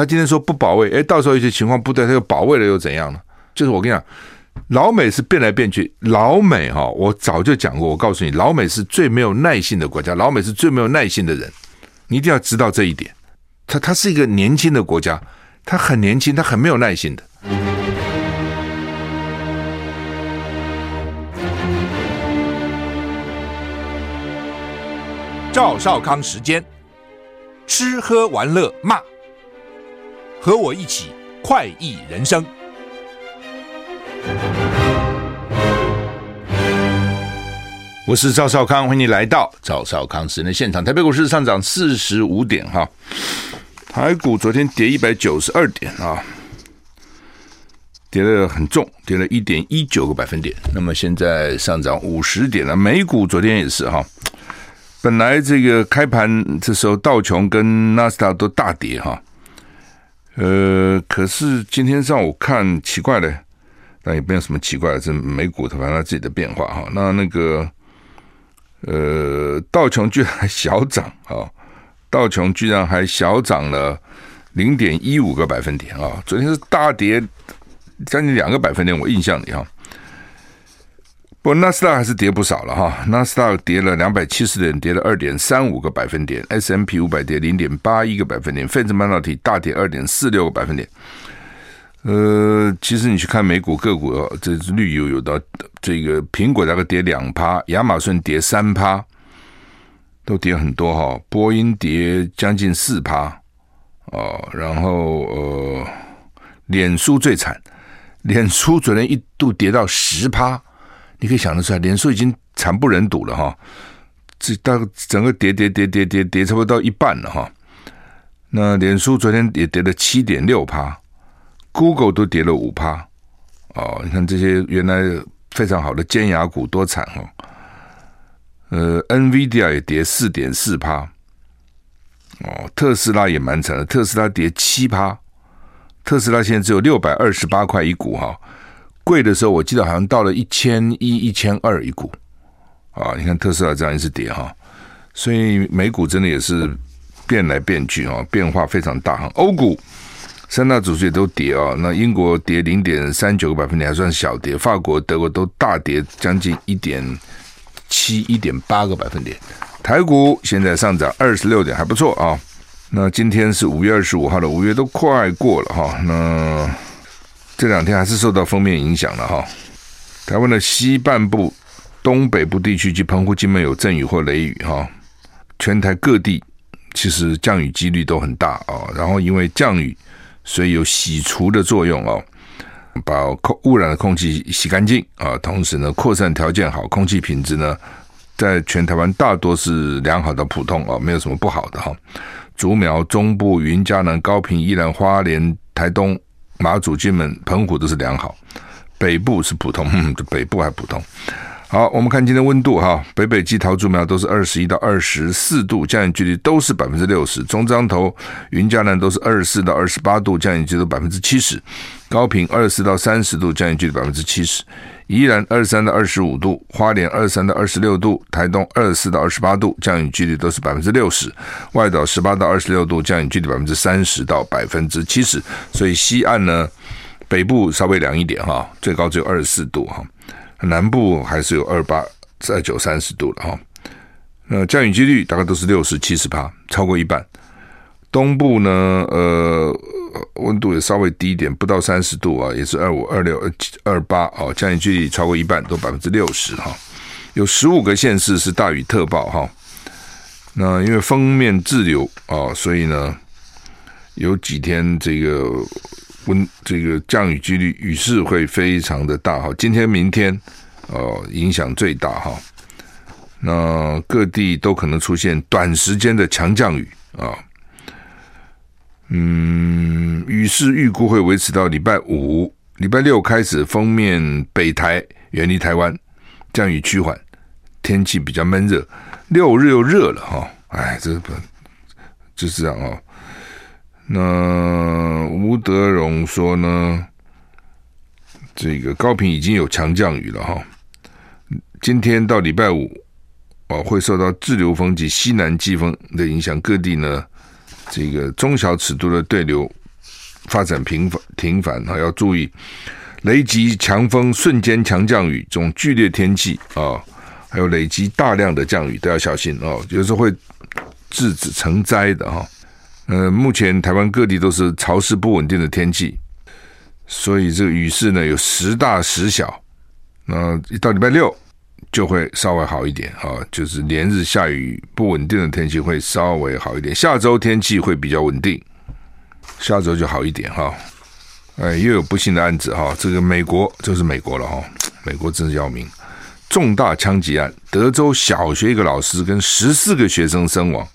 他今天说不保卫，哎，到时候一些情况不对，他又保卫了又怎样呢？就是我跟你讲，老美是变来变去，老美哈，我早就讲过，我告诉你，老美是最没有耐性的国家，老美是最没有耐性的人，你一定要知道这一点。他他是一个年轻的国家，他很年轻，他很没有耐性的。赵少康时间，吃喝玩乐骂，和我一起快意人生。我是赵少康，欢迎你来到赵少康时间的现场。台北股市上涨四十五点哈，台股昨天跌一百九十二点啊，跌了很重，跌了一点一九个百分点。那么现在上涨五十点了，美股昨天也是哈。本来这个开盘这时候道琼跟纳斯达都大跌哈，呃，可是今天上午看奇怪的，但也没有什么奇怪的，是美股它反正它自己的变化哈。那那个呃，道琼居然还小涨啊，道琼居然还小涨了零点一五个百分点啊，昨天是大跌将近两个百分点，我印象里哈。不过纳斯达还是跌不少了哈，纳斯达跌了两百七十点，跌了二点三五个百分点 S M P 五百跌零点八一个百分点；费城半导体大跌二点四六个百分点。呃，其实你去看美股个股哦，这是绿油油的。这个苹果大概跌两趴，亚马逊跌三趴，都跌很多哈。波音跌将近四趴哦，然后呃，脸书最惨，脸书昨天一度跌到十趴。你可以想得出来，脸书已经惨不忍睹了哈，这到整个跌跌跌跌跌跌差不多到一半了哈。那脸书昨天也跌了七点六趴，Google 都跌了五趴哦。你看这些原来非常好的尖牙股多惨哦。呃，NVIDIA 也跌四点四趴哦，特斯拉也蛮惨的，特斯拉跌七趴，特斯拉现在只有六百二十八块一股哈。贵的时候，我记得好像到了一千一、一千二一股啊！你看特斯拉这样一直跌哈，所以美股真的也是变来变去啊，变化非常大哈。欧股三大指数也都跌啊，那英国跌零点三九个百分点，还算小跌；法国、德国都大跌，将近一点七、一点八个百分点。台股现在上涨二十六点，还不错啊。那今天是五月二十五号的，五月都快过了哈。那这两天还是受到锋面影响了哈。台湾的西半部、东北部地区及澎湖、金门有阵雨或雷雨哈。全台各地其实降雨几率都很大啊。然后因为降雨，所以有洗除的作用哦，把空污染的空气洗干净啊。同时呢，扩散条件好，空气品质呢，在全台湾大多是良好的普通啊，没有什么不好的哈。竹苗、中部、云嘉南、高平、宜兰花莲、台东。马祖、金门、澎湖都是良好，北部是普通，嗯，北部还普通。好，我们看今天温度哈，北北基桃竹苗都是二十一到二十四度，降雨距离都是百分之六十。中彰头、云嘉南都是二十四到二十八度，降雨距离百分之七十。高屏二十到三十度，降雨距离百分之七十。宜兰二十三到二十五度，花莲二十三到二十六度，台东二十四到二十八度，降雨几率都是百分之六十。外岛十八到二十六度，降雨几率百分之三十到百分之七十。所以西岸呢，北部稍微凉一点哈，最高只有二十四度哈。南部还是有二八、二九、三十度了哈。那降雨几率大概都是六十七十趴，超过一半。东部呢，呃，温度也稍微低一点，不到三十度啊，也是二五、二六、二七、二八啊。降雨几率超过一半，都百分之六十哈。有十五个县市是大雨特报哈。那因为锋面滞留啊，所以呢，有几天这个。温这个降雨几率雨势会非常的大哈，今天明天哦影响最大哈，那各地都可能出现短时间的强降雨啊，嗯，雨势预估会维持到礼拜五、礼拜六开始，封面北台远离台湾，降雨趋缓，天气比较闷热，六日又热了哈，哎，这不就是这样啊。那吴德荣说呢，这个高屏已经有强降雨了哈。今天到礼拜五，哦，会受到滞留风及西南季风的影响，各地呢，这个中小尺度的对流发展频繁频繁啊，要注意雷击、强风、瞬间强降雨这种剧烈天气啊，还有累积大量的降雨都要小心哦，有时候会致子成灾的哈。呃，目前台湾各地都是潮湿不稳定的天气，所以这个雨势呢有时大时小。那一到礼拜六就会稍微好一点啊，就是连日下雨不稳定的天气会稍微好一点。下周天气会比较稳定。下周就好一点哈，哎，又有不幸的案子哈，这个美国就是美国了哈，美国真是要命，重大枪击案，德州小学一个老师跟十四个学生身亡，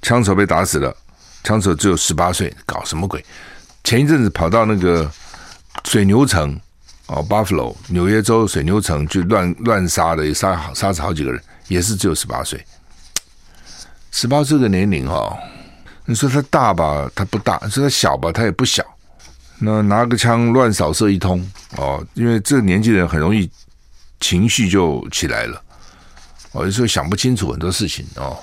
枪手被打死了，枪手只有十八岁，搞什么鬼？前一阵子跑到那个水牛城哦，Buffalo，纽约州水牛城去乱乱杀的，也杀杀死好几个人，也是只有十八岁，十八岁的年龄哈。你说他大吧，他不大；说他小吧，他也不小。那拿个枪乱扫射一通哦，因为这个年纪人很容易情绪就起来了，哦，有时候想不清楚很多事情哦。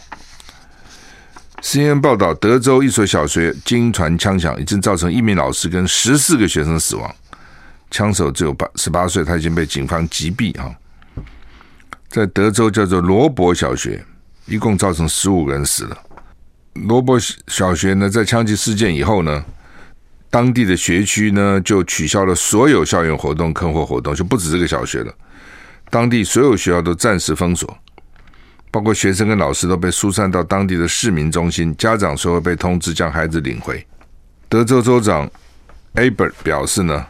CNN 报道，德州一所小学惊传枪响，已经造成一名老师跟十四个学生死亡，枪手只有八十八岁，他已经被警方击毙哈。在德州叫做罗伯小学，一共造成十五个人死了。罗伯小学呢，在枪击事件以后呢，当地的学区呢就取消了所有校园活动、课后活动，就不止这个小学了。当地所有学校都暂时封锁，包括学生跟老师都被疏散到当地的市民中心，家长说会被通知将孩子领回。德州州长 ABER 表示呢，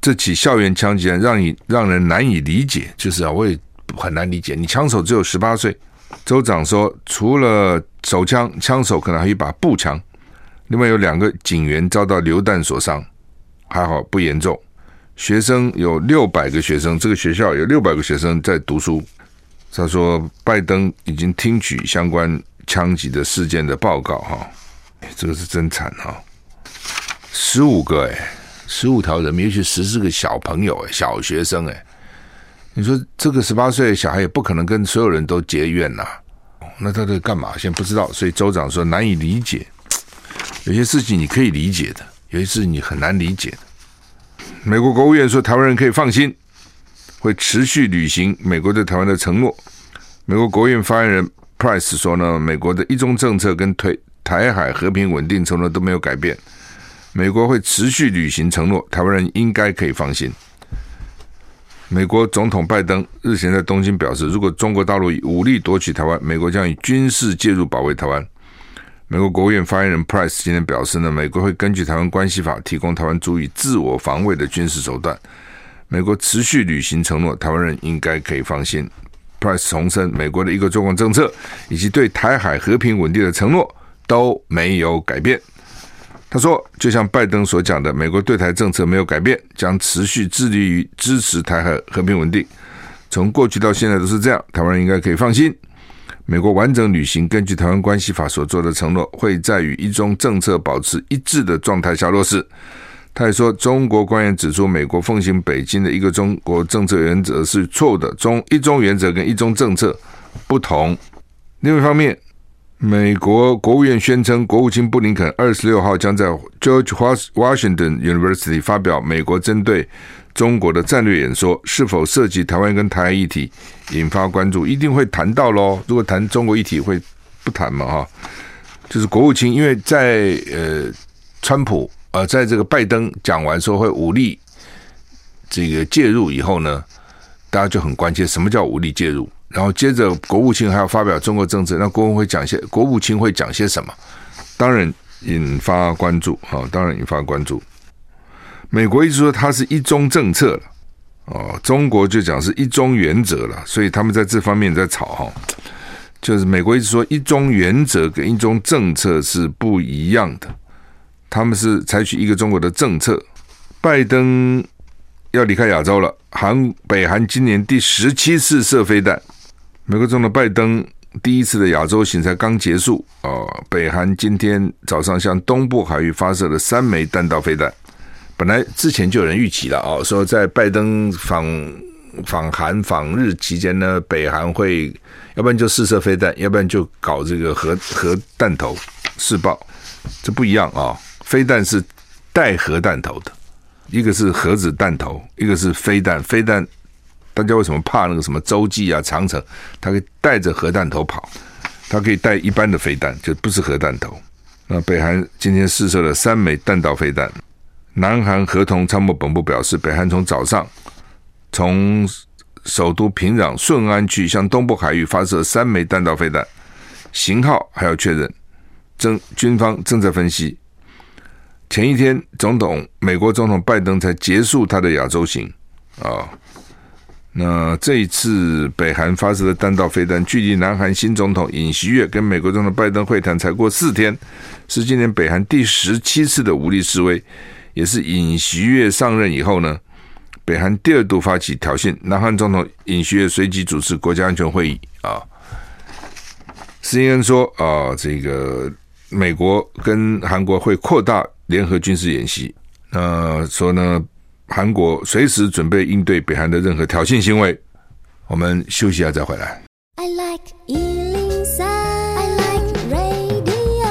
这起校园枪击案让你让人难以理解，就是啊，我也很难理解，你枪手只有十八岁。州长说，除了手枪，枪手可能还有一把步枪。另外有两个警员遭到榴弹所伤，还好不严重。学生有六百个学生，这个学校有六百个学生在读书。他说，拜登已经听取相关枪击的事件的报告，哈，这个是真惨哈。十五个哎，十五条人命，尤其十四个小朋友哎，小学生哎。你说这个十八岁小孩也不可能跟所有人都结怨呐，那他在干嘛？现在不知道，所以州长说难以理解。有些事情你可以理解的，有些事情你很难理解的。美国国务院说台湾人可以放心，会持续履行美国对台湾的承诺。美国国务院发言人 Price 说呢，美国的一中政策跟推台海和平稳定承诺都没有改变，美国会持续履行承诺，台湾人应该可以放心。美国总统拜登日前在东京表示，如果中国大陆以武力夺取台湾，美国将以军事介入保卫台湾。美国国务院发言人 Price 今天表示呢，美国会根据台湾关系法提供台湾足以自我防卫的军事手段。美国持续履行承诺，台湾人应该可以放心。Price 重申，美国的一个中国政策以及对台海和平稳定的承诺都没有改变。他说：“就像拜登所讲的，美国对台政策没有改变，将持续致力于支持台海和平稳定。从过去到现在都是这样，台湾人应该可以放心。美国完整履行根据台湾关系法所做的承诺，会在与一中政策保持一致的状态下落实。”他也说：“中国官员指出，美国奉行北京的一个中国政策原则是错误的，中一中原则跟一中政策不同。另一方面。”美国国务院宣称，国务卿布林肯二十六号将在 George Washington University 发表美国针对中国的战略演说，是否涉及台湾跟台海议题引发关注，一定会谈到喽。如果谈中国议题，会不谈嘛？哈，就是国务卿，因为在呃，川普呃，在这个拜登讲完说会武力这个介入以后呢，大家就很关切，什么叫武力介入？然后接着，国务卿还要发表中国政策，那国务会讲些，国务卿会讲些什么？当然引发关注，哈，当然引发关注。美国一直说它是一中政策了，哦，中国就讲是一中原则了，所以他们在这方面在吵，哈，就是美国一直说一中原则跟一中政策是不一样的，他们是采取一个中国的政策。拜登要离开亚洲了，韩北韩今年第十七次射飞弹。美国总统拜登第一次的亚洲行才刚结束啊，北韩今天早上向东部海域发射了三枚弹道飞弹。本来之前就有人预期了啊，说在拜登访访韩访日期间呢，北韩会要不然就试射飞弹，要不然就搞这个核核弹头试爆。这不一样啊，飞弹是带核弹头的，一个是核子弹头，一个是飞弹。飞弹大家为什么怕那个什么洲际啊、长城？它可以带着核弹头跑，它可以带一般的飞弹，就不是核弹头。那北韩今天试射了三枚弹道飞弹。南韩合同参谋本部表示，北韩从早上从首都平壤顺安区向东部海域发射三枚弹道飞弹，型号还要确认，正军方正在分析。前一天，总统美国总统拜登才结束他的亚洲行啊。那这一次北韩发射的弹道飞弹，距离南韩新总统尹锡悦跟美国总统拜登会谈才过四天，是今年北韩第十七次的武力示威，也是尹锡悦上任以后呢，北韩第二度发起挑衅。南韩总统尹锡悦随即主持国家安全会议啊。CNN 说啊，这个美国跟韩国会扩大联合军事演习，那说呢。韩国随时准备应对北韩的任何挑衅行为。我们休息一下再回来。I like 103, I like radio。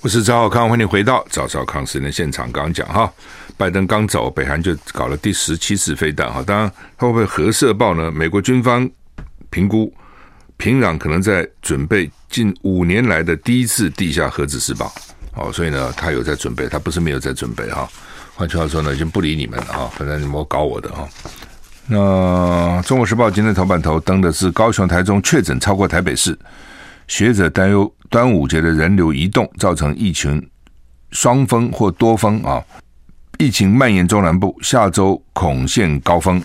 我是赵浩康，欢迎回到赵少康时间现场。刚刚讲哈，拜登刚走，北韩就搞了第十七次飞弹哈。当然，他会不会核射爆呢？美国军方评估，平壤可能在准备近五年来的第一次地下核子试爆。哦，所以呢，他有在准备，他不是没有在准备哈。换句话说呢，已经不理你们了啊！反正你们搞我的啊。那《中国时报》今天头版头登的是高雄、台中确诊超过台北市，学者担忧端午节的人流移动造成疫情双峰或多峰啊！疫情蔓延中南部，下周恐现高峰。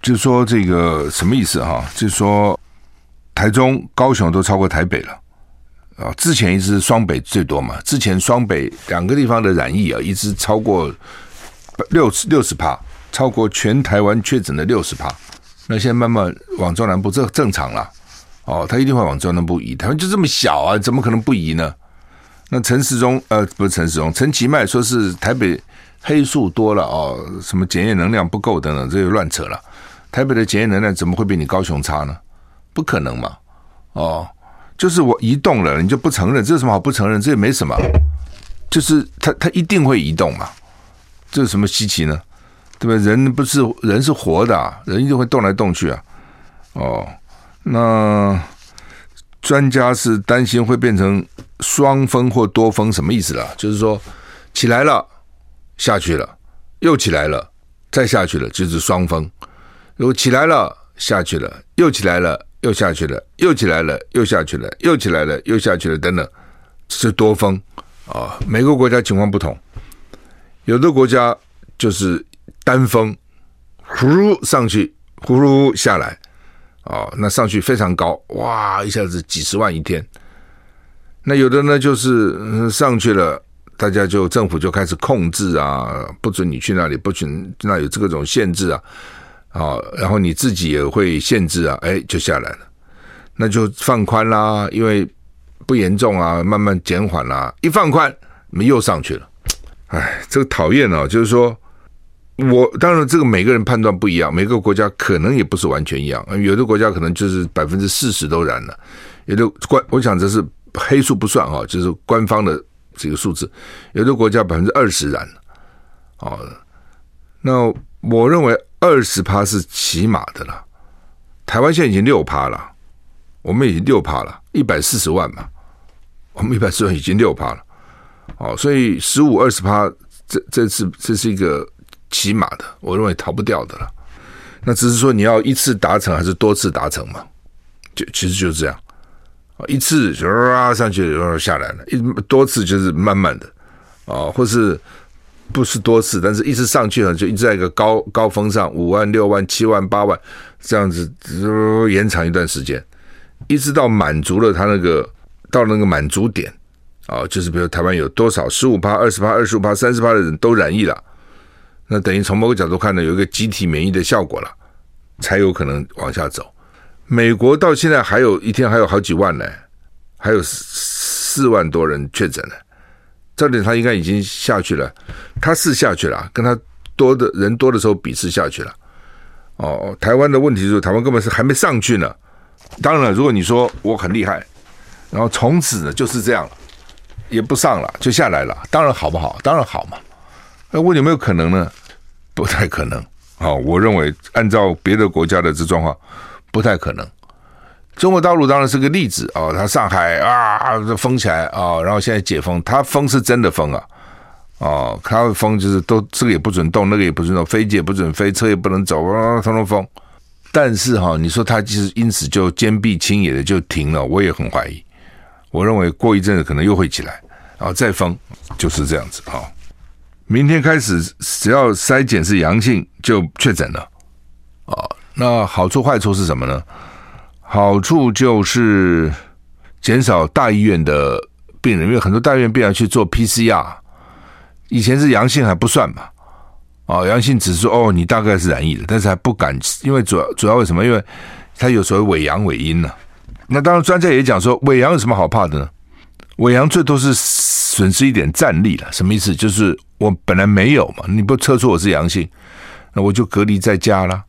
就说这个什么意思哈？就说台中、高雄都超过台北了。啊，之前一直双北最多嘛，之前双北两个地方的染疫啊，一直超过六十六十帕，超过全台湾确诊的六十帕。那现在慢慢往中南部，这正常了。哦，他一定会往中南部移。台湾就这么小啊，怎么可能不移呢？那陈时中呃，不是陈时中，陈其迈说是台北黑数多了哦，什么检验能量不够等等，这就乱扯了。台北的检验能量怎么会比你高雄差呢？不可能嘛，哦。就是我移动了，你就不承认，这有什么好不承认？这也没什么，就是他他一定会移动嘛，这有什么稀奇呢？对吧？人不是人是活的，人一定会动来动去啊。哦，那专家是担心会变成双峰或多峰，什么意思啦？就是说起来了，下去了，又起来了，再下去了，就是双峰。如果起来了，下去了，又起来了。又下去了，又起来了，又下去了，又起来了，又下去了，等等，是多峰啊！每个国家情况不同，有的国家就是单峰，呼噜上去，呼噜下来，啊，那上去非常高，哇，一下子几十万一天。那有的呢，就是上去了，大家就政府就开始控制啊，不准你去那里，不准那有这个种限制啊。啊，然后你自己也会限制啊，哎，就下来了，那就放宽啦，因为不严重啊，慢慢减缓啦，一放宽，你又上去了，哎，这个讨厌哦，就是说，我当然这个每个人判断不一样，每个国家可能也不是完全一样，有的国家可能就是百分之四十都染了，有的官，我想这是黑数不算哈，就是官方的这个数字，有的国家百分之二十染了，哦，那我认为。二十趴是起码的了，台湾现在已经六趴了，我们已经六趴了，一百四十万嘛，我们一百四十万已经六趴了，哦，所以十五二十趴，这这次这是一个起码的，我认为逃不掉的了。那只是说你要一次达成还是多次达成嘛？就其实就是这样，一次就啊上去然后下来了，一多次就是慢慢的，啊，或是。不是多次，但是一直上去了，就一直在一个高高峰上，五万、六万、七万、八万这样子，呃，延长一段时间，一直到满足了他那个到那个满足点啊，就是比如台湾有多少十五趴、二十趴、二十五趴、三十趴的人都染疫了，那等于从某个角度看呢，有一个集体免疫的效果了，才有可能往下走。美国到现在还有一天还有好几万呢，还有四万多人确诊呢。这点他应该已经下去了，他是下去了，跟他多的人多的时候比是下去了。哦，台湾的问题就是台湾根本是还没上去呢。当然了，如果你说我很厉害，然后从此呢就是这样了，也不上了，就下来了。当然好不好？当然好嘛。那问有没有可能呢？不太可能。好，我认为按照别的国家的这状况，不太可能。中国大陆当然是个例子啊，它上海啊封起来啊，然后现在解封，它封是真的封啊，哦，它封就是都这个也不准动，那个也不准动，飞机也不准飞，车也不能走啊，通通封。但是哈，你说它其实因此就坚壁清野的就停了，我也很怀疑。我认为过一阵子可能又会起来，然后再封，就是这样子哈。明天开始，只要筛检是阳性就确诊了，啊，那好处坏处是什么呢？好处就是减少大医院的病人，因为很多大医院病人去做 PCR，以前是阳性还不算嘛，啊，阳性只是哦，你大概是染疫的，但是还不敢，因为主要主要为什么？因为他有所谓伪阳伪阴呢。那当然专家也讲说，伪阳有什么好怕的呢？伪阳最多是损失一点战力了，什么意思？就是我本来没有嘛，你不测出我是阳性，那我就隔离在家了。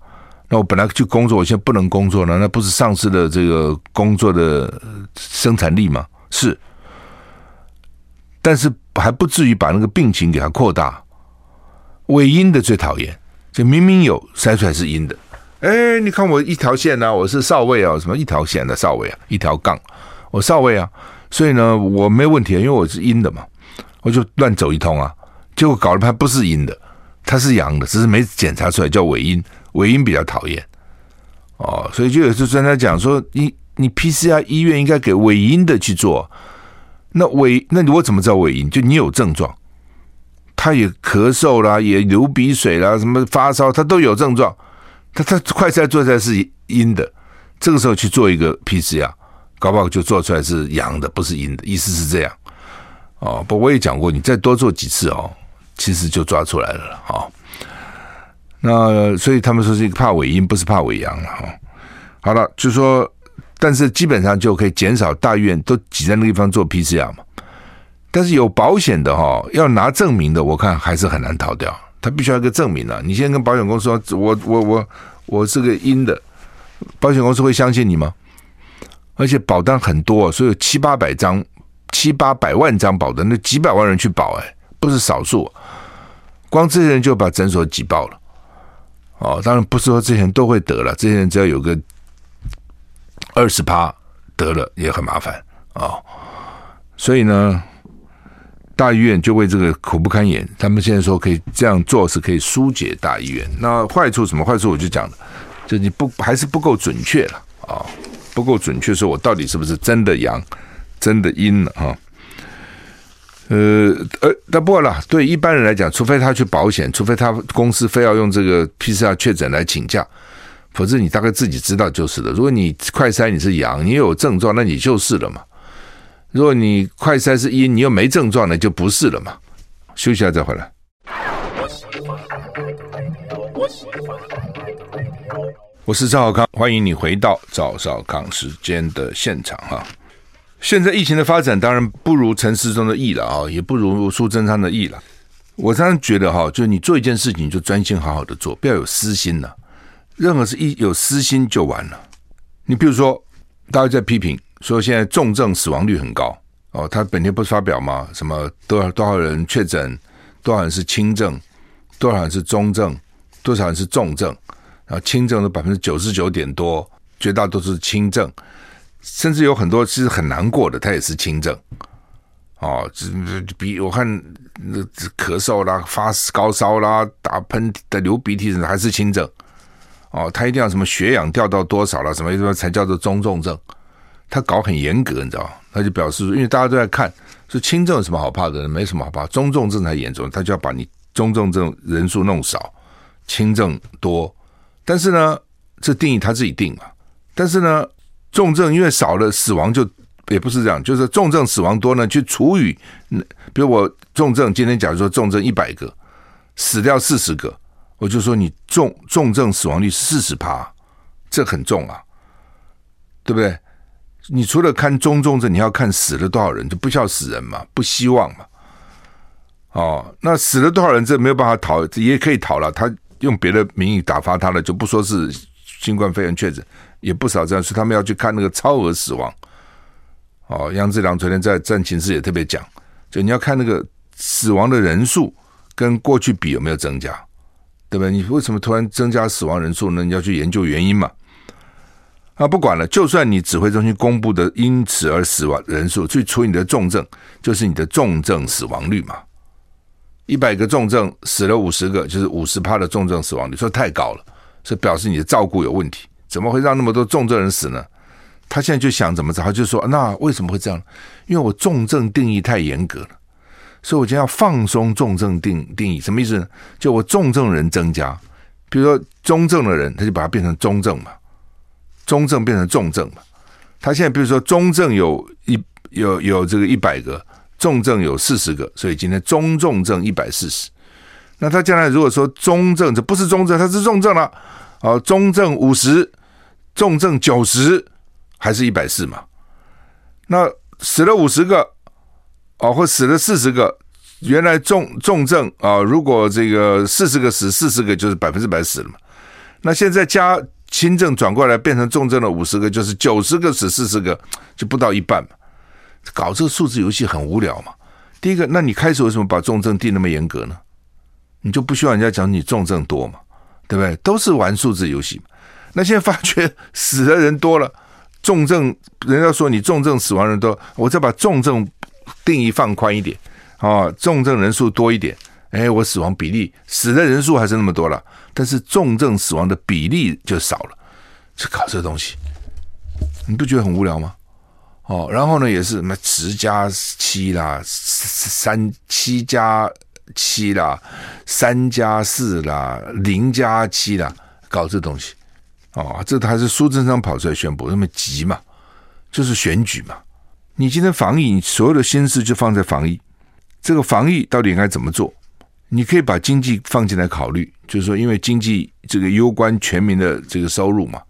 那我本来去工作，我现在不能工作了，那不是丧失了这个工作的生产力吗？是，但是还不至于把那个病情给它扩大。伪阴的最讨厌，就明明有筛出来是阴的，哎，你看我一条线啊，我是少尉啊，什么一条线的少尉啊，一条杠，我少尉啊，所以呢，我没问题，因为我是阴的嘛，我就乱走一通啊，结果搞了它不是阴的，它是阳的，只是没检查出来叫伪阴。尾音比较讨厌哦，所以就有些专家讲说，你你 PCR 医院应该给尾音的去做。那尾，那我怎么知道尾音？就你有症状，他也咳嗽啦，也流鼻水啦，什么发烧，他都有症状，他他快筛做出来是阴的，这个时候去做一个 PCR，搞不好就做出来是阳的，不是阴的，意思是这样。哦，不，我也讲过，你再多做几次哦，其实就抓出来了哦。那所以他们说是一个怕伪阴，不是怕伪阳了哈。好了，就说，但是基本上就可以减少大医院都挤在那个地方做 PCR 嘛。但是有保险的哈，要拿证明的，我看还是很难逃掉。他必须要一个证明啊。你先跟保险公司说，我我我我是个阴的，保险公司会相信你吗？而且保单很多，所以有七八百张、七八百万张保单，那几百万人去保，哎，不是少数。光这些人就把诊所挤爆了。哦，当然不是说这些人都会得了，这些人只要有个二十趴得了也很麻烦啊、哦。所以呢，大医院就为这个苦不堪言。他们现在说可以这样做，是可以疏解大医院。那坏处什么？坏处我就讲了，就你不还是不够准确了啊、不够准确，说我到底是不是真的阳，真的阴了啊？呃，呃，但不过啦，对一般人来讲，除非他去保险，除非他公司非要用这个 PCR 确诊来请假，否则你大概自己知道就是了。如果你快筛你是阳，你有症状，那你就是了嘛。如果你快筛是阴，你又没症状，那就不是了嘛。休息一下再回来。我是赵少康，欢迎你回到赵少康时间的现场哈。现在疫情的发展当然不如陈时中的意了啊，也不如苏贞昌的意了。我常常觉得哈，就你做一件事情就专心好好的做，不要有私心了。任何事一有私心就完了。你比如说，大家在批评说现在重症死亡率很高哦，他本天不是发表吗？什么多少多少人确诊，多少人是轻症，多少人是中症，多少人是重症，然后轻症的百分之九十九点多，绝大多数是轻症。甚至有很多其实很难过的，他也是轻症，哦，这比我看那咳嗽啦、发高烧啦、打喷嚏的、流鼻涕还是轻症，哦，他一定要什么血氧掉到多少了，什么什么才叫做中重症，他搞很严格，你知道，他就表示，因为大家都在看，说轻症有什么好怕的？没什么好怕，中重症才严重，他就要把你中重症人数弄少，轻症多，但是呢，这定义他自己定嘛，但是呢。重症因为少了，死亡就也不是这样，就是重症死亡多呢，去除以，比如我重症今天假如说重症一百个，死掉四十个，我就说你重重症死亡率四十趴，这很重啊，对不对？你除了看中重症，你要看死了多少人，就不需要死人嘛，不希望嘛。哦，那死了多少人，这没有办法讨，也可以讨了。他用别的名义打发他了，就不说是新冠肺炎确诊。也不少这样，所以他们要去看那个超额死亡。哦，杨志良昨天在战情室也特别讲，就你要看那个死亡的人数跟过去比有没有增加，对不对？你为什么突然增加死亡人数呢？你要去研究原因嘛。啊，不管了，就算你指挥中心公布的因此而死亡人数，去除你的重症，就是你的重症死亡率嘛。一百个重症死了五十个，就是五十趴的重症死亡率，说太高了，是表示你的照顾有问题。怎么会让那么多重症人死呢？他现在就想怎么着，他就说那为什么会这样？因为我重症定义太严格了，所以我今天要放松重症定定义。什么意思呢？就我重症人增加，比如说中症的人，他就把它变成中症嘛，中症变成重症嘛。他现在比如说中症有一有有这个一百个。重症有四十个，所以今天中重症一百四十。那他将来如果说中症，这不是中症，他是重症了。哦，中症五十，重症九十，还是一百四嘛？那死了五十个，哦，或死了四十个，原来重重症啊，如果这个四十个死四十个，就是百分之百死了嘛。那现在加轻症转过来变成重症的五十个，就是九十个死四十个，就不到一半嘛。搞这个数字游戏很无聊嘛。第一个，那你开始为什么把重症定那么严格呢？你就不需要人家讲你重症多嘛，对不对？都是玩数字游戏嘛。那现在发觉死的人多了，重症人家说你重症死亡人多，我再把重症定义放宽一点啊，重症人数多一点，哎，我死亡比例死的人数还是那么多了，但是重症死亡的比例就少了。就搞这东西，你不觉得很无聊吗？哦，然后呢，也是什么十加七啦，三七加七啦，三加四啦，零加七啦，搞这东西，哦，这还是苏贞昌跑出来宣布，那么急嘛，就是选举嘛。你今天防疫，你所有的心思就放在防疫，这个防疫到底应该怎么做？你可以把经济放进来考虑，就是说，因为经济这个攸关全民的这个收入嘛，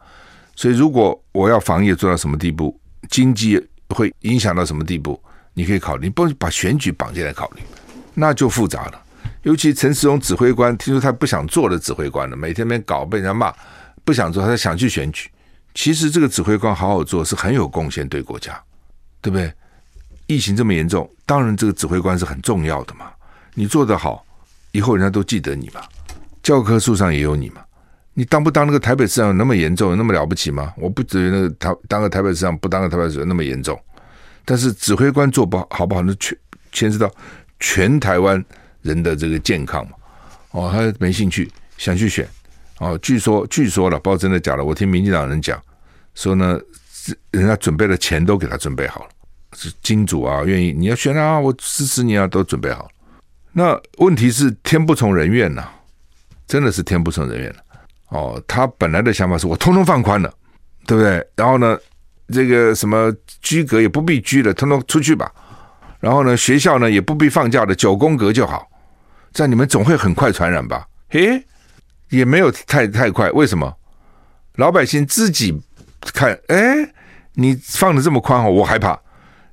所以如果我要防疫做到什么地步，经济。会影响到什么地步？你可以考虑，不把选举绑进来考虑，那就复杂了。尤其陈时中指挥官，听说他不想做的指挥官了，每天边搞被人家骂，不想做，他想去选举。其实这个指挥官好好做是很有贡献对国家，对不对？疫情这么严重，当然这个指挥官是很重要的嘛。你做得好，以后人家都记得你嘛。教科书上也有你嘛。你当不当那个台北市长那么严重，那么了不起吗？我不觉得那台当个台北市长不当个台北市长那么严重，但是指挥官做不好好不好，那全牵涉到全台湾人的这个健康嘛。哦，他没兴趣，想去选。哦，据说据说了，不知道真的假的。我听民进党人讲说呢，人家准备的钱都给他准备好了，是金主啊，愿意你要选啊，我支持你啊，都准备好了。那问题是天不从人愿呐，真的是天不从人愿了。哦，他本来的想法是我通通放宽了，对不对？然后呢，这个什么居隔也不必居了，通通出去吧。然后呢，学校呢也不必放假的，九宫格就好。这样你们总会很快传染吧？嘿，也没有太太快。为什么？老百姓自己看，哎，你放的这么宽，我害怕。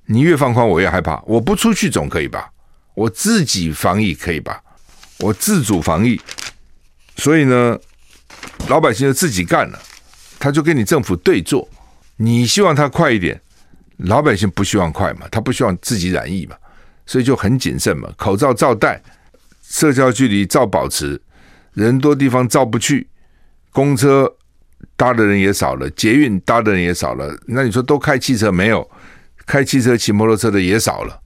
你越放宽，我越害怕。我不出去总可以吧？我自己防疫可以吧？我自主防疫。所以呢。老百姓就自己干了，他就跟你政府对坐。你希望他快一点，老百姓不希望快嘛，他不希望自己染疫嘛，所以就很谨慎嘛。口罩照戴，社交距离照保持，人多地方照不去，公车搭的人也少了，捷运搭的人也少了。那你说都开汽车没有？开汽车、骑摩托车的也少了，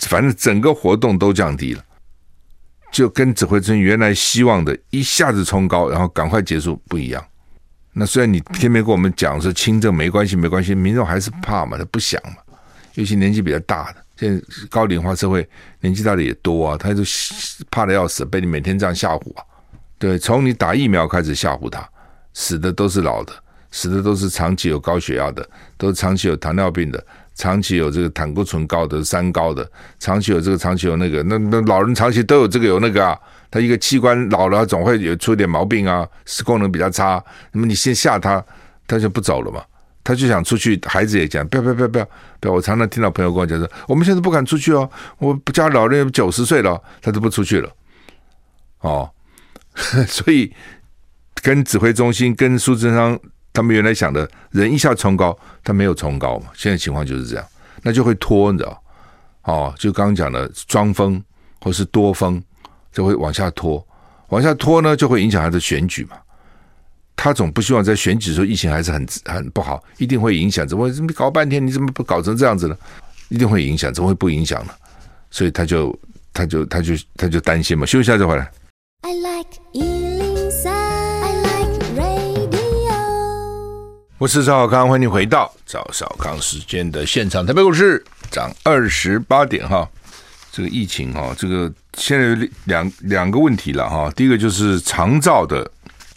反正整个活动都降低了。就跟指挥中心原来希望的一下子冲高，然后赶快结束不一样。那虽然你天天跟我们讲说轻症没关系，没关系，民众还是怕嘛，他不想嘛。尤其年纪比较大的，现在高龄化社会，年纪大的也多啊，他就怕的要死，被你每天这样吓唬啊。对，从你打疫苗开始吓唬他，死的都是老的，死的都是长期有高血压的，都是长期有糖尿病的。长期有这个胆固醇高的、三高的，长期有这个、长期有那个，那那老人长期都有这个有那个啊，他一个器官老了总会有出点毛病啊，是功能比较差。那么你先吓他，他就不走了嘛，他就想出去。孩子也讲，不要不要不要不要不要！我常常听到朋友跟我讲说，我们现在不敢出去哦，我家老人九十岁了，他都不出去了。哦，所以跟指挥中心跟苏贞昌。他们原来想的人一下冲高，他没有冲高嘛？现在情况就是这样，那就会拖，你知道？哦，就刚刚讲的装疯或是多疯，就会往下拖，往下拖呢，就会影响他的选举嘛。他总不希望在选举的时候疫情还是很很不好，一定会影响。怎么怎么搞半天，你怎么不搞成这样子呢？一定会影响，怎么会不影响呢？所以他就他就他就他就担心嘛。休息一下再回来。I like 我是赵少康，欢迎回到赵少康时间的现场。台北股市涨二十八点哈。这个疫情哈，这个现在有两两个问题了哈。第一个就是长照的。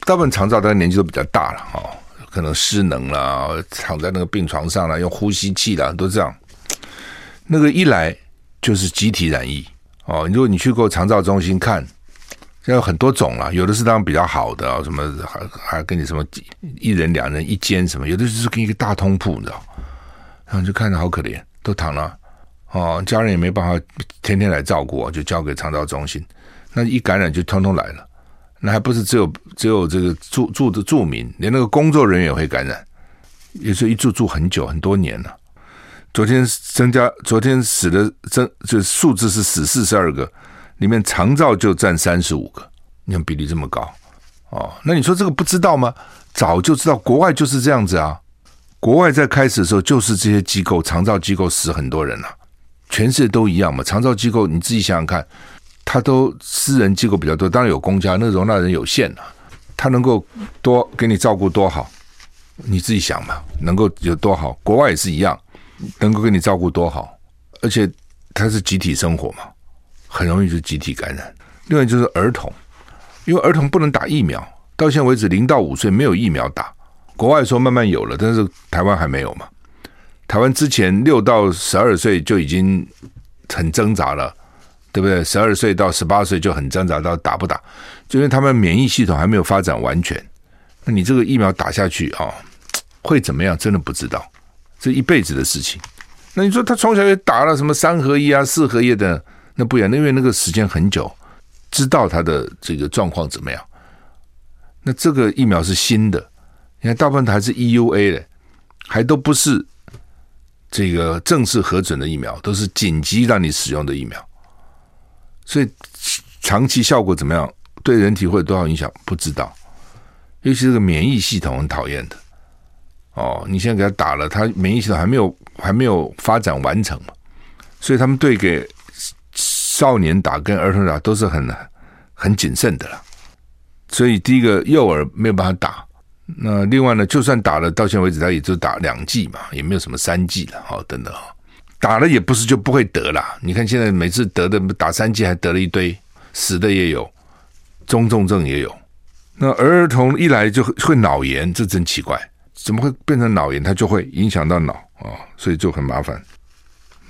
大部分长照大家年纪都比较大了哈，可能失能了，躺在那个病床上了，用呼吸器了，都这样。那个一来就是集体染疫哦。如果你去过长照中心看，现在有很多种了，有的是当然比较好的，什么还还跟你什么一人两人一间什么，有的就是跟一个大通铺，你知道？然后就看着好可怜，都躺了哦，家人也没办法天天来照顾，就交给长照中心，那一感染就通通来了。那还不是只有只有这个住住的住民，连那个工作人员也会感染，有时候一住住很久很多年了。昨天增加，昨天死的增就数字是死四十二个，里面长照就占三十五个，你看比例这么高哦。那你说这个不知道吗？早就知道，国外就是这样子啊。国外在开始的时候就是这些机构长照机构死很多人了，全世界都一样嘛。长照机构你自己想想看。他都私人机构比较多，当然有公家，那容纳人有限了。他能够多给你照顾多好，你自己想嘛，能够有多好？国外也是一样，能够给你照顾多好，而且他是集体生活嘛，很容易就集体感染。另外就是儿童，因为儿童不能打疫苗，到现在为止零到五岁没有疫苗打。国外说慢慢有了，但是台湾还没有嘛。台湾之前六到十二岁就已经很挣扎了。对不对？十二岁到十八岁就很挣扎，到打不打？就因为他们免疫系统还没有发展完全。那你这个疫苗打下去啊，会怎么样？真的不知道，这一辈子的事情。那你说他从小也打了什么三合一啊、四合一的，那不一样，因为那个时间很久，知道他的这个状况怎么样。那这个疫苗是新的，你看大部分还是 EUA 的，还都不是这个正式核准的疫苗，都是紧急让你使用的疫苗。所以长期效果怎么样？对人体会有多少影响？不知道。尤其这个免疫系统很讨厌的哦。你现在给他打了，他免疫系统还没有还没有发展完成嘛。所以他们对给少年打跟儿童打都是很很谨慎的了。所以第一个幼儿没有办法打。那另外呢，就算打了，到现在为止他也就打两剂嘛，也没有什么三剂了。好，等等。打了也不是就不会得了，你看现在每次得的打三剂还得了一堆，死的也有，中重症也有。那儿童一来就会脑炎，这真奇怪，怎么会变成脑炎？它就会影响到脑啊，所以就很麻烦。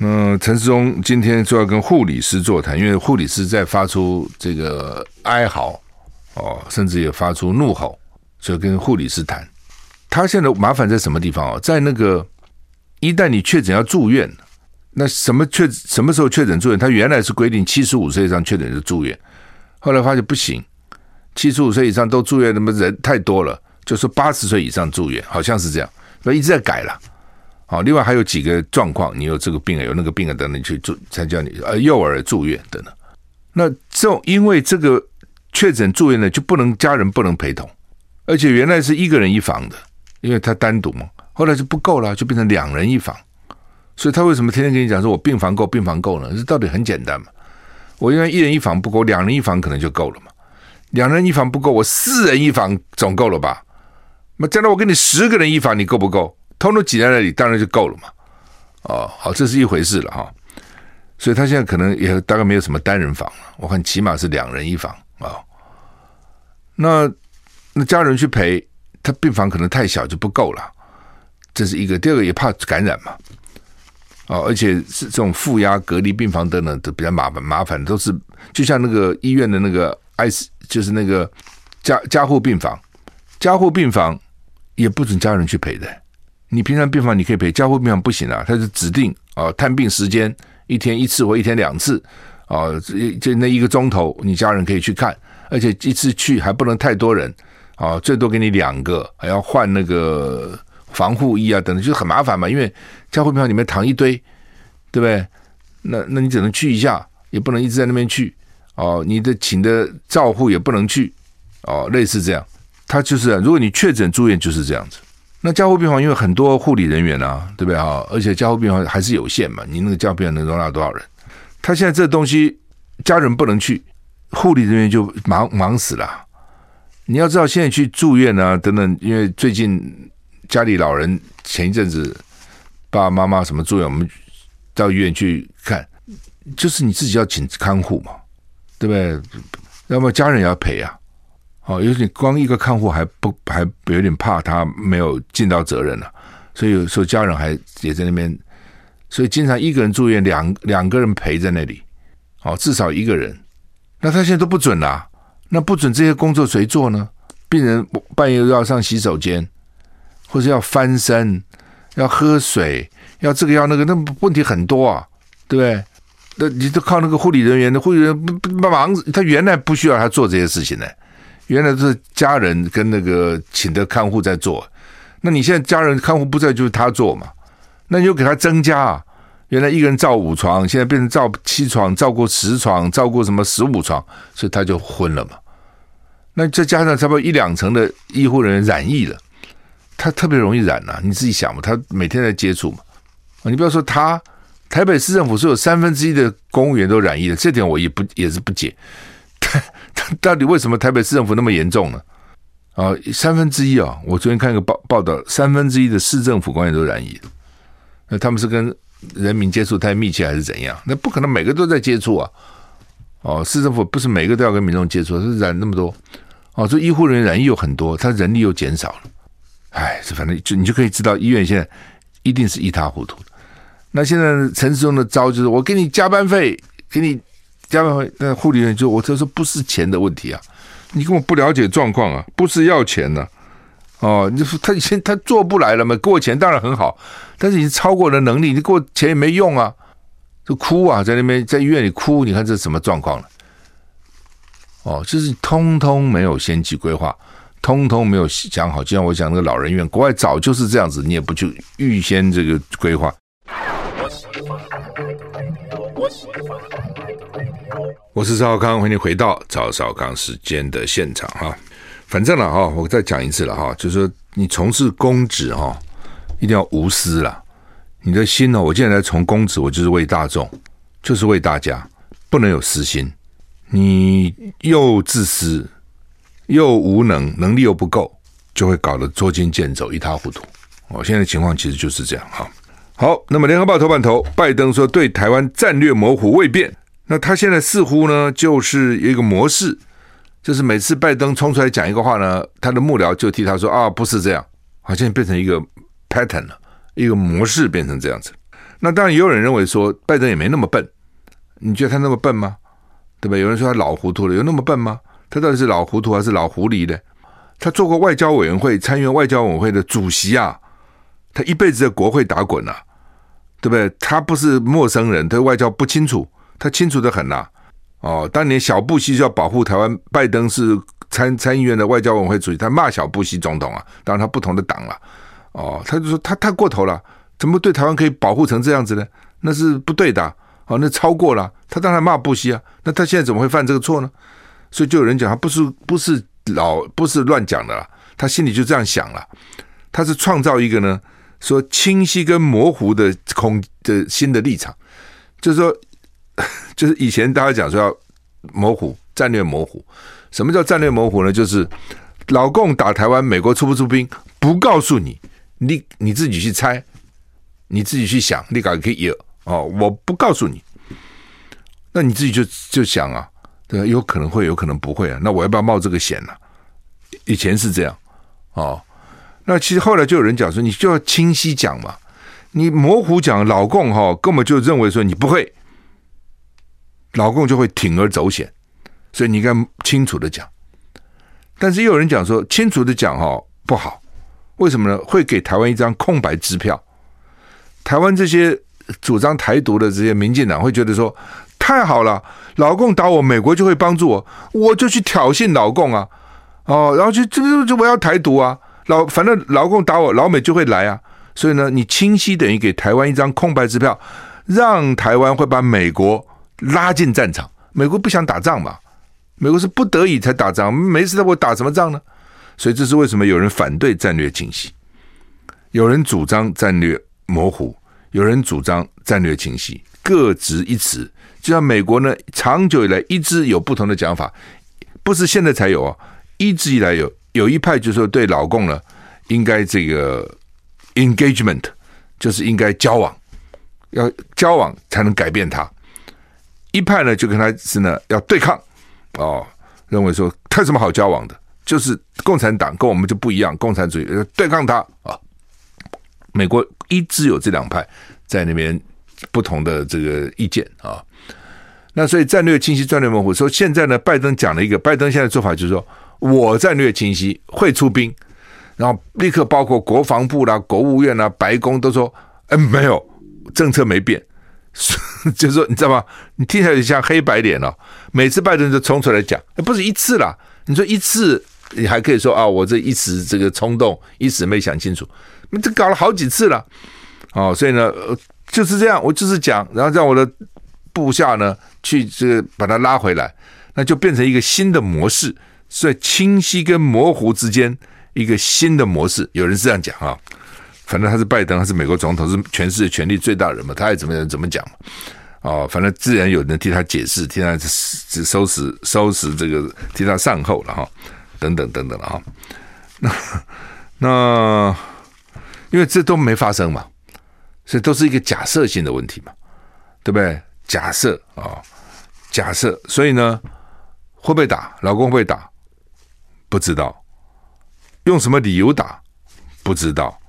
嗯陈世忠今天就要跟护理师座谈，因为护理师在发出这个哀嚎哦，甚至也发出怒吼，所以跟护理师谈。他现在麻烦在什么地方哦？在那个一旦你确诊要住院。那什么确什么时候确诊住院？他原来是规定七十五岁以上确诊就住院，后来发现不行，七十五岁以上都住院，那么人太多了，就说八十岁以上住院，好像是这样，那一直在改了。好，另外还有几个状况，你有这个病啊，有那个病啊，等等，去住才叫你呃幼儿住院等等。那这种因为这个确诊住院呢，就不能家人不能陪同，而且原来是一个人一房的，因为他单独嘛，后来就不够了，就变成两人一房。所以他为什么天天跟你讲说我病房够病房够呢？这道理很简单嘛。我因为一人一房不够，两人一房可能就够了嘛。两人一房不够，我四人一房总够了吧？那将来我给你十个人一房，你够不够？通通挤在那里，当然就够了嘛。哦，好，这是一回事了哈。所以他现在可能也大概没有什么单人房了，我看起码是两人一房啊。那那家人去陪他病房可能太小就不够了，这是一个。第二个也怕感染嘛。哦，而且是这种负压隔离病房等等都比较麻烦，麻烦都是就像那个医院的那个 ICU，就是那个加加护病房，加护病房也不准家人去陪的。你平常病房你可以陪，加护病房不行啊，它是指定啊探病时间一天一次或一天两次啊，就那一个钟头你家人可以去看，而且一次去还不能太多人啊，最多给你两个，还要换那个。防护衣啊，等等，就很麻烦嘛。因为加护病房里面躺一堆，对不对？那那你只能去一下，也不能一直在那边去哦。你的请的照护也不能去哦，类似这样。他就是，如果你确诊住院就是这样子。那加护病房因为很多护理人员啊，对不对啊？而且加护病房还是有限嘛，你那个加护病房能容纳多少人？他现在这东西家人不能去，护理人员就忙忙死了。你要知道，现在去住院啊等等，因为最近家里老人前一阵子爸爸妈妈什么住院，我们到医院去看，就是你自己要请看护嘛，对不对？要么家人也要陪啊。哦，有点光一个看护还不还有点怕他没有尽到责任了，所以有时候家人还也在那边，所以经常一个人住院，两两个人陪在那里，哦，至少一个人。那他现在都不准啦，那不准这些工作谁做呢？病人半夜要上洗手间，或者要翻身，要喝水，要这个要那个，那问题很多啊，对不对？那你都靠那个护理人员，的护理人员不不忙，他原来不需要他做这些事情呢。原来是家人跟那个请的看护在做，那你现在家人看护不在，就是他做嘛？那你就给他增加啊！原来一个人照五床，现在变成照七床，照顾十床，照顾什么十五床，所以他就昏了嘛。那再加上差不多一两成的医护人员染疫了，他特别容易染呐、啊。你自己想嘛，他每天在接触嘛。你不要说他，台北市政府说有三分之一的公务员都染疫了，这点我也不也是不解。到底为什么台北市政府那么严重呢？啊，三分之一啊！我昨天看一个报报道，三分之一的市政府官员都染疫，那他们是跟人民接触太密切还是怎样？那不可能每个都在接触啊！哦，市政府不是每个都要跟民众接触，是染那么多哦。这医护人员染疫有很多，他人力又减少了，哎，这反正就你就可以知道医院现在一定是一塌糊涂。那现在陈时中的招就是我给你加班费，给你。加班费，那护理员就我就说不是钱的问题啊，你根本不了解状况啊，不是要钱呢、哦，你说他以前他做不来了嘛，给我钱当然很好，但是你超过了能力，你给我钱也没用啊，就哭啊，在那边在医院里哭，你看这是什么状况了？哦，就是通通没有先期规划，通通没有讲好，就像我讲那个老人院，国外早就是这样子，你也不去预先这个规划。我是赵少康，欢迎回到赵少康时间的现场哈。反正了哈，我再讲一次了哈，就是说你从事公职哈，一定要无私了。你的心呢，我现在来从公职，我就是为大众，就是为大家，不能有私心。你又自私又无能，能力又不够，就会搞得捉襟见肘，一塌糊涂。哦，现在情况其实就是这样哈。好，那么联合报头版头，拜登说对台湾战略模糊未变。那他现在似乎呢，就是有一个模式，就是每次拜登冲出来讲一个话呢，他的幕僚就替他说啊，不是这样，好像变成一个 pattern 了，一个模式变成这样子。那当然也有人认为说，拜登也没那么笨，你觉得他那么笨吗？对吧？有人说他老糊涂了，有那么笨吗？他到底是老糊涂还是老狐狸呢？他做过外交委员会、参院外交委员会的主席啊，他一辈子在国会打滚啊，对不对？他不是陌生人，对外交不清楚。他清楚得很呐，哦，当年小布希就要保护台湾，拜登是参参议院的外交委员会主席，他骂小布希总统啊，当然他不同的党了，哦，他就说他太过头了，怎么对台湾可以保护成这样子呢？那是不对的，哦，那超过了，他当然骂布希啊，那他现在怎么会犯这个错呢？所以就有人讲他不是不是老不是乱讲的啦，他心里就这样想了，他是创造一个呢说清晰跟模糊的空的新的立场，就是说。就是以前大家讲说要模糊战略模糊，什么叫战略模糊呢？就是老共打台湾，美国出不出兵不告诉你，你你自己去猜，你自己去想，你搞可以有哦，我不告诉你，那你自己就就想啊，对，有可能会有可能不会啊，那我要不要冒这个险呢？以前是这样哦，那其实后来就有人讲说，你就要清晰讲嘛，你模糊讲，老共哈根本就认为说你不会。老共就会铤而走险，所以你应该清楚的讲。但是又有人讲说，清楚的讲哈不好，为什么呢？会给台湾一张空白支票。台湾这些主张台独的这些民进党会觉得说，太好了，老共打我，美国就会帮助我，我就去挑衅老共啊，哦，然后就就就我要台独啊，老反正老共打我，老美就会来啊。所以呢，你清晰等于给台湾一张空白支票。让台湾会把美国拉进战场。美国不想打仗嘛？美国是不得已才打仗，没事的，我打什么仗呢？所以这是为什么有人反对战略清晰，有人主张战略模糊，有人主张战略清晰，各执一词。就像美国呢，长久以来一直有不同的讲法，不是现在才有啊，一直以来有。有一派就是说对老共呢，应该这个 engagement，就是应该交往，要交往才能改变他。一派呢就跟他是呢要对抗，哦，认为说他有什么好交往的，就是共产党跟我们就不一样，共产主义对抗他啊。美国一直有这两派在那边不同的这个意见啊。那所以战略清晰，战略模糊。说现在呢，拜登讲了一个，拜登现在做法就是说。我战略清晰，会出兵，然后立刻包括国防部啦、国务院啦、白宫都说，嗯，没有政策没变，就是说你知道吗？你听起来就像黑白脸哦。每次拜登就冲出来讲，不是一次啦。你说一次，你还可以说啊，我这一时这个冲动，一时没想清楚，你这搞了好几次了，哦，所以呢，就是这样，我就是讲，然后让我的部下呢去这个把它拉回来，那就变成一个新的模式。在清晰跟模糊之间，一个新的模式，有人是这样讲啊。反正他是拜登，他是美国总统，是全世界权力最大人嘛，他爱怎么样怎么讲嘛。哦，反正自然有人替他解释，替他收拾收拾这个，替他善后了哈，等等等等了哈。那那因为这都没发生嘛，所以都是一个假设性的问题嘛，对不对？假设啊，假设，所以呢，会不会打？老公会打？不知道用什么理由打，不知道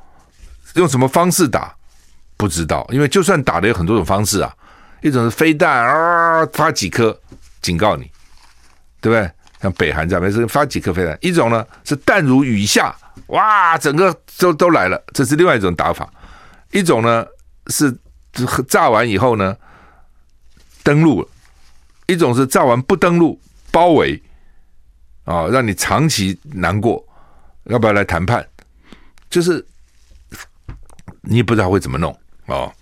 用什么方式打，不知道。因为就算打的有很多种方式啊，一种是飞弹啊，发几颗警告你，对不对？像北韩这样，没事发几颗飞弹。一种呢是弹如雨下，哇，整个都都来了，这是另外一种打法。一种呢是炸完以后呢登陆了，一种是炸完不登陆，包围。啊、让你长期难过，要不要来谈判？就是你也不知道会怎么弄哦，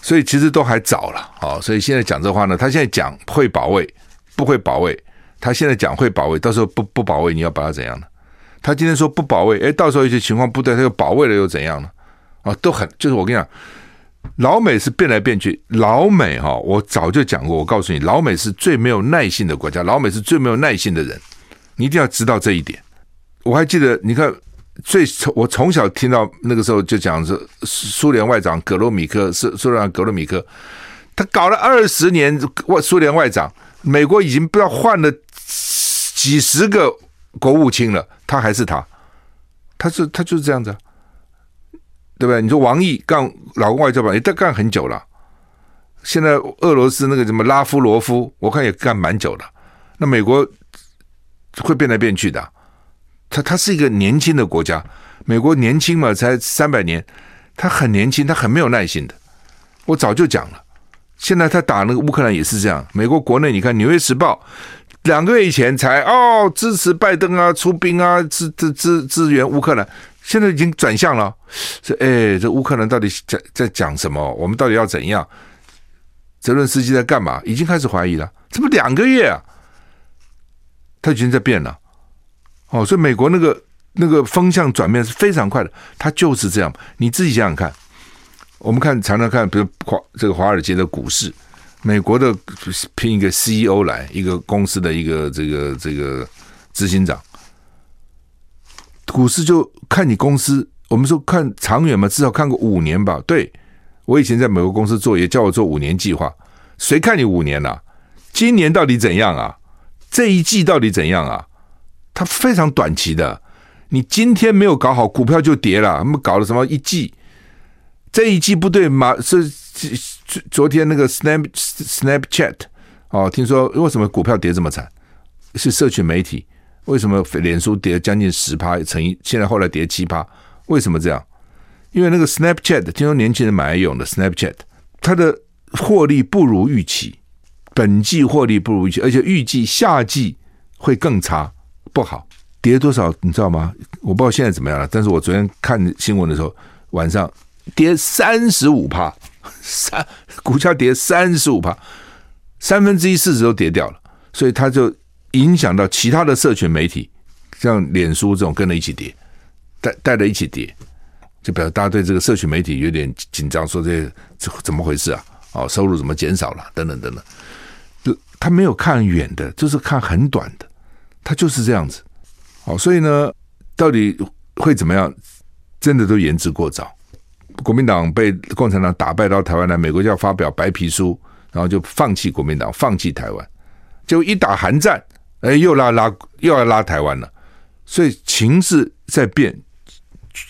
所以其实都还早了哦。所以现在讲这话呢，他现在讲会保卫，不会保卫。他现在讲会保卫，到时候不不保卫，你要把他怎样呢？他今天说不保卫，哎，到时候有些情况不对，他又保卫了又怎样呢？啊、都很就是我跟你讲，老美是变来变去，老美哈、哦，我早就讲过，我告诉你，老美是最没有耐性的国家，老美是最没有耐性的人。你一定要知道这一点。我还记得，你看，最从我从小听到那个时候就讲是，苏联外长格罗米科是苏联格罗米科，他搞了二十年外苏联外长，美国已经不知道换了几十个国务卿了，他还是他，他是他就是这样子，对不对？你说王毅干老公外交部，也干很久了。现在俄罗斯那个什么拉夫罗夫，我看也干蛮久了。那美国。会变来变去的，他他是一个年轻的国家，美国年轻嘛，才三百年，他很年轻，他很没有耐心的。我早就讲了，现在他打那个乌克兰也是这样。美国国内你看《纽约时报》，两个月以前才哦支持拜登啊，出兵啊，支支支支援乌克兰，现在已经转向了。说哎，这乌克兰到底在在讲什么？我们到底要怎样？泽伦斯基在干嘛？已经开始怀疑了，这不两个月啊？他已经在变了，哦，所以美国那个那个风向转变是非常快的，它就是这样。你自己想想看，我们看常常看，比如华这个华尔街的股市，美国的聘一个 CEO 来，一个公司的一个这个这个执行长，股市就看你公司，我们说看长远嘛，至少看个五年吧。对，我以前在美国公司做，也叫我做五年计划，谁看你五年啊？今年到底怎样啊？这一季到底怎样啊？它非常短期的，你今天没有搞好，股票就跌了。他们搞了什么一季？这一季不对嘛？是昨昨天那个 Snap Snapchat 哦，听说为什么股票跌这么惨？是社群媒体？为什么脸书跌将近十趴，乘以现在后来跌七趴？为什么这样？因为那个 Snapchat 听说年轻人蛮爱用的 Snapchat，它的获利不如预期。本季获利不如预期，而且预计下季会更差，不好，跌多少你知道吗？我不知道现在怎么样了，但是我昨天看新闻的时候，晚上跌三十五趴，三股价跌三十五趴，三分之一市值都跌掉了，所以它就影响到其他的社群媒体，像脸书这种跟着一起跌，带带着一起跌，就表示大家对这个社群媒体有点紧张，说这这怎么回事啊？哦，收入怎么减少了？等等等等，就他没有看远的，就是看很短的，他就是这样子。哦，所以呢，到底会怎么样？真的都言之过早。国民党被共产党打败到台湾来，美国就要发表白皮书，然后就放弃国民党，放弃台湾。就一打韩战，哎，又拉拉又要拉台湾了。所以情势在变，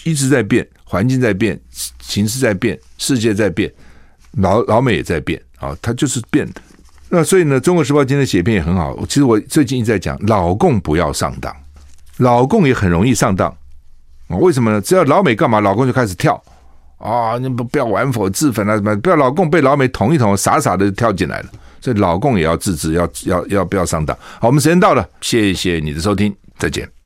一直在变，环境在变，情势在变，世界在变，老老美也在变啊，它就是变的。那所以呢，《中国时报》今天写篇也很好。其实我最近一直在讲，老共不要上当，老共也很容易上当啊。为什么呢？只要老美干嘛，老共就开始跳啊！你不不要玩火自焚啊什么？不要老共被老美捅一捅，傻傻的跳进来了。所以老共也要自知，要要要不要上当？好，我们时间到了，谢谢你的收听，再见。